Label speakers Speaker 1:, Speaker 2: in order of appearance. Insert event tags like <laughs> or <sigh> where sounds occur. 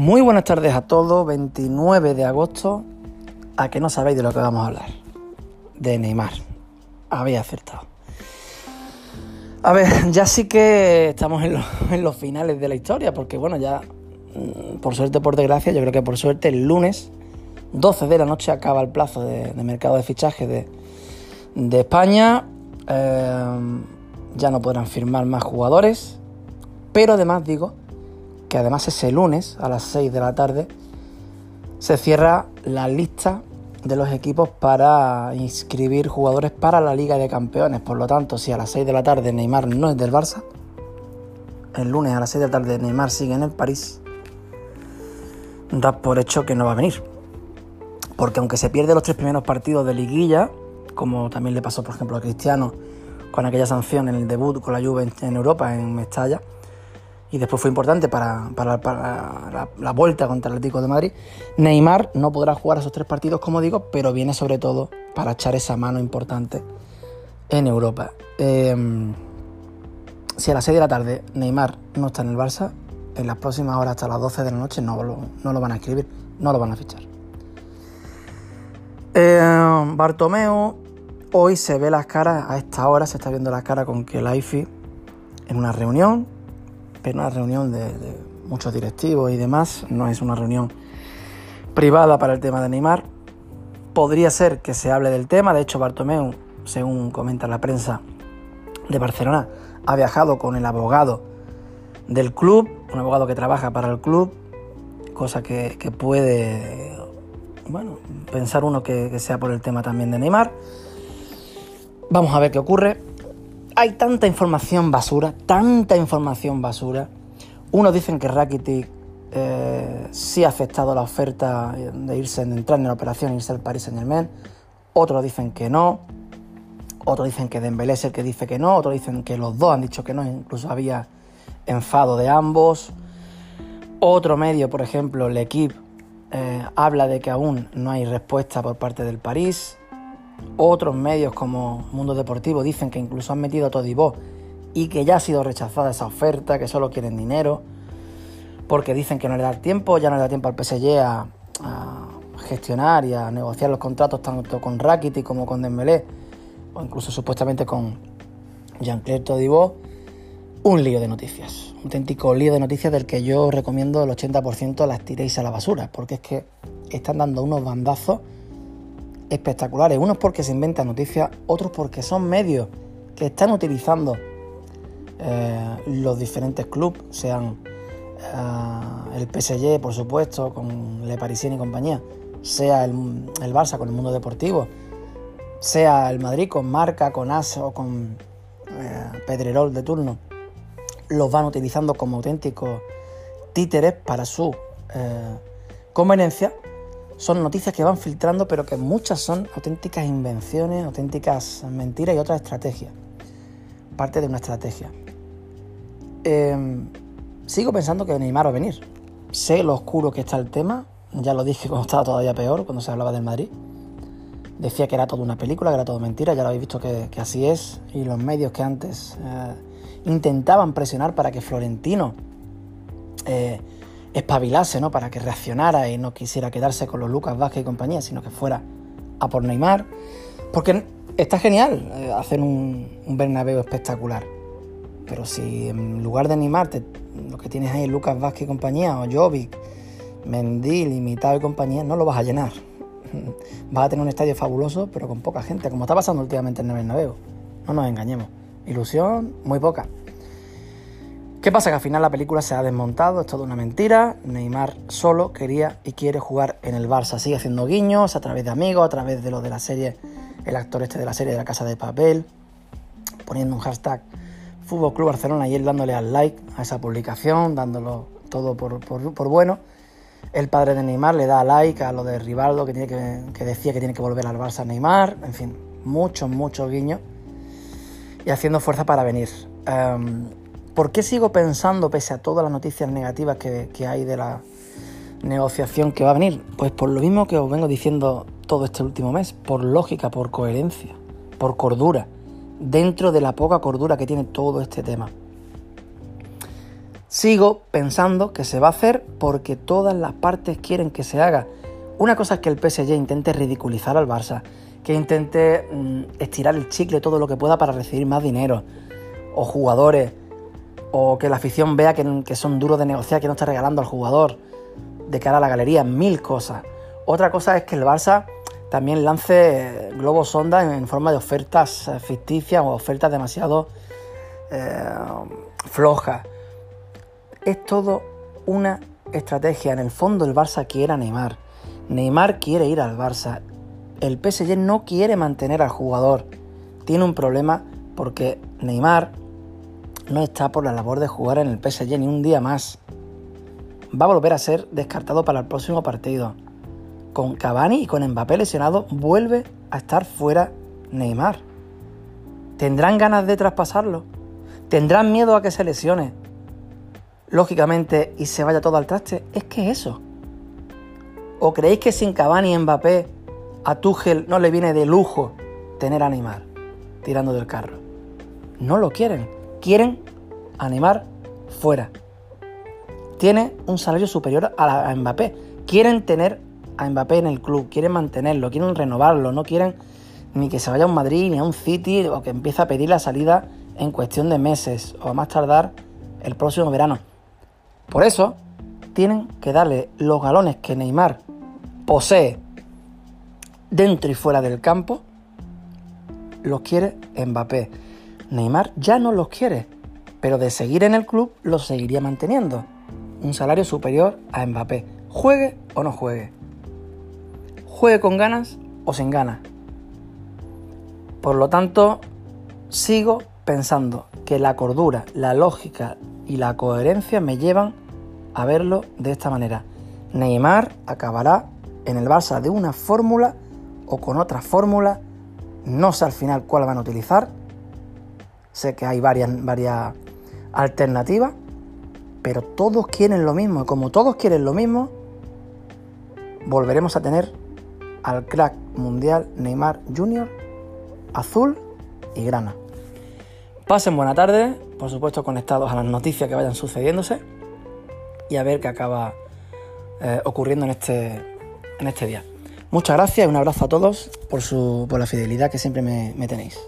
Speaker 1: Muy buenas tardes a todos, 29 de agosto. A que no sabéis de lo que vamos a hablar. De Neymar. Habéis acertado. A ver, <laughs> ya sí que estamos <laughs> en, los finales de la historia, porque bueno, ya mm, por suerte por desgracia, yo creo que por suerte el lunes 12 de la noche acaba el plazo de, mercado de fichaje de, España. Eh, ya no podrán firmar más jugadores, pero además digo que además ese lunes a las 6 de la tarde se cierra la lista de los equipos para inscribir jugadores para la Liga de Campeones. Por lo tanto, si a las 6 de la tarde Neymar no es del Barça, el lunes a las 6 de la tarde Neymar sigue en el París, da por hecho que no va a venir. Porque aunque se pierde los tres primeros partidos de liguilla, como también le pasó por ejemplo a Cristiano con aquella sanción en el debut con la Juve en Europa, en Mestalla, y después fue importante para, la, vuelta contra el Atlético de Madrid. Neymar no podrá jugar esos tres partidos, como digo, pero viene sobre todo para echar esa mano importante en Europa. Em, si a las 6 de la tarde Neymar no está en el Barça, en las próximas horas hasta las 12 de la noche no lo, no lo van a escribir, no lo van a fichar. Eh, hoy se ve las caras, a esta hora se está viendo las caras con Kelaifi en una reunión pero una reunión de, muchos directivos y demás, no es una reunión privada para el tema de Neymar. Podría ser que se hable del tema, de hecho Bartomeu, según comenta la prensa de Barcelona, ha viajado con el abogado del club, un abogado que trabaja para el club, cosa que, puede, bueno, pensar uno que sea por el tema también de Neymar. Vamos a ver qué ocurre hay tanta información basura, tanta información basura. Unos dicen que Rakitic eh, sí ha aceptado la oferta de irse, de entrar en la operación y irse al Paris Saint Germain. Otros dicen que no. Otros dicen que Dembélé es el que dice que no. Otros dicen que los dos han dicho que no. Incluso había enfado de ambos. Otro medio, por ejemplo, el equipo eh, habla de que aún no hay respuesta por parte del París. Otros medios como Mundo Deportivo dicen que incluso han metido a Todibó y que ya ha sido rechazada esa oferta, que solo quieren dinero, porque dicen que no le da tiempo, ya no le da tiempo al PSG a, gestionar y a negociar los contratos tanto con Rakiti como con Dembélé, o incluso supuestamente con Jean-Claire Todibó. Un lío de noticias, un auténtico lío de noticias del que yo recomiendo el 80% las tiréis a la basura, porque es que están dando unos bandazos espectaculares. Unos porque se inventan noticias, otros porque son medios que están utilizando eh, los diferentes clubes, sean eh, el PSG, por supuesto, con Le Parisien y compañía, sea el, Barça con el mundo deportivo, sea el Madrid con Marca, con As o con eh, Pedrerol de turno, los van utilizando como auténticos títeres para su conveniencia son noticias que van filtrando, pero que muchas son auténticas invenciones, auténticas mentiras y otras estrategias. Parte de una estrategia. Em, sigo pensando que Neymar va a venir. Sé lo oscuro que está el tema. Ya lo dije cuando estaba todavía peor, cuando se hablaba del Madrid. Decía que era toda una película, que era todo mentira. Ya lo habéis visto que, así es. Y los medios que antes eh, intentaban presionar para que Florentino eh, espabilase, ¿no? Para que reaccionara y no quisiera quedarse con los Lucas Vázquez y compañía, sino que fuera a por Neymar. Porque está genial eh, hacer un, un Bernabéu espectacular. Pero si en lugar de Neymar lo que tienes ahí Lucas Vázquez y compañía, o Jovic, Mendy, Limitado y compañía, no lo vas a llenar. <laughs> Vas a tener un estadio fabuloso, pero con poca gente, como está pasando últimamente en el Bernabéu. No nos engañemos. Ilusión, muy poca. ¿Qué pasa? Que al final la película se ha desmontado, es toda una mentira. Neymar solo quería y quiere jugar en el Barça. Sigue haciendo guiños a través de amigos, a través de lo de la serie, el actor este de la serie de la Casa de Papel, poniendo un hashtag Fútbol Club Barcelona y él dándole al like a esa publicación, dándolo todo por, bueno. El padre de Neymar le da like a lo de Rivaldo que, tiene que, decía que tiene que volver al Barça Neymar. En fin, muchos, muchos guiños. Y haciendo fuerza para venir. Em, ¿Por qué sigo pensando, pese a todas las noticias negativas que, hay de la negociación que va a venir? Pues por lo mismo que os vengo diciendo todo este último mes, por lógica, por coherencia, por cordura, dentro de la poca cordura que tiene todo este tema. Sigo pensando que se va a hacer porque todas las partes quieren que se haga. Una cosa es que el PSG intente ridiculizar al Barça, que intente mm, estirar el chicle todo lo que pueda para recibir más dinero, o jugadores, o que la afición vea que, son duros de negociar, que no está regalando al jugador de cara a la galería, mil cosas. Otra cosa es que el Barça también lance globos sonda en forma de ofertas eh, ficticias o ofertas demasiado eh, flojas. Es todo una estrategia. En el fondo el Barça quiere a Neymar. Neymar quiere ir al Barça. El PSG no quiere mantener al jugador. Tiene un problema porque Neymar no está por la labor de jugar en el PSG ni un día más. Va a volver a ser descartado para el próximo partido con Cavani y con Mbappé lesionado, vuelve a estar fuera Neymar. ¿Tendrán ganas de traspasarlo? ¿Tendrán miedo a que se lesione? Lógicamente, y se vaya todo al traste. Es que eso. ¿O creéis que sin Cavani y Mbappé a Tuchel no le viene de lujo tener a Neymar tirando del carro? No lo quieren. Quieren a Neymar fuera. Tiene un salario superior a, Mbappé. Quieren tener a Mbappé en el club, quieren mantenerlo, quieren renovarlo, no quieren ni que se vaya a un Madrid ni a un City o que empiece a pedir la salida en cuestión de meses o a más tardar el próximo verano. Por eso tienen que darle los galones que Neymar posee dentro y fuera del campo, los quiere Mbappé. Neymar ya no los quiere, pero de seguir en el club los seguiría manteniendo. Un salario superior a Mbappé, juegue o no juegue juegue con ganas o sin ganas. Por lo tanto, sigo pensando que la cordura, la lógica y la coherencia me llevan a verlo de esta manera. Neymar acabará en el Barça de una fórmula o con otra fórmula. No sé al final cuál van a utilizar. Sé que hay varias, varias alternativas. Pero todos quieren lo mismo. Y como todos quieren lo mismo, volveremos a tener al crack mundial Neymar Jr., azul y grana. Pasen buena tarde, por supuesto conectados a las noticias que vayan sucediéndose y a ver qué acaba eh, ocurriendo en este, en este día. Muchas gracias y un abrazo a todos por, su, por la fidelidad que siempre me tenéis.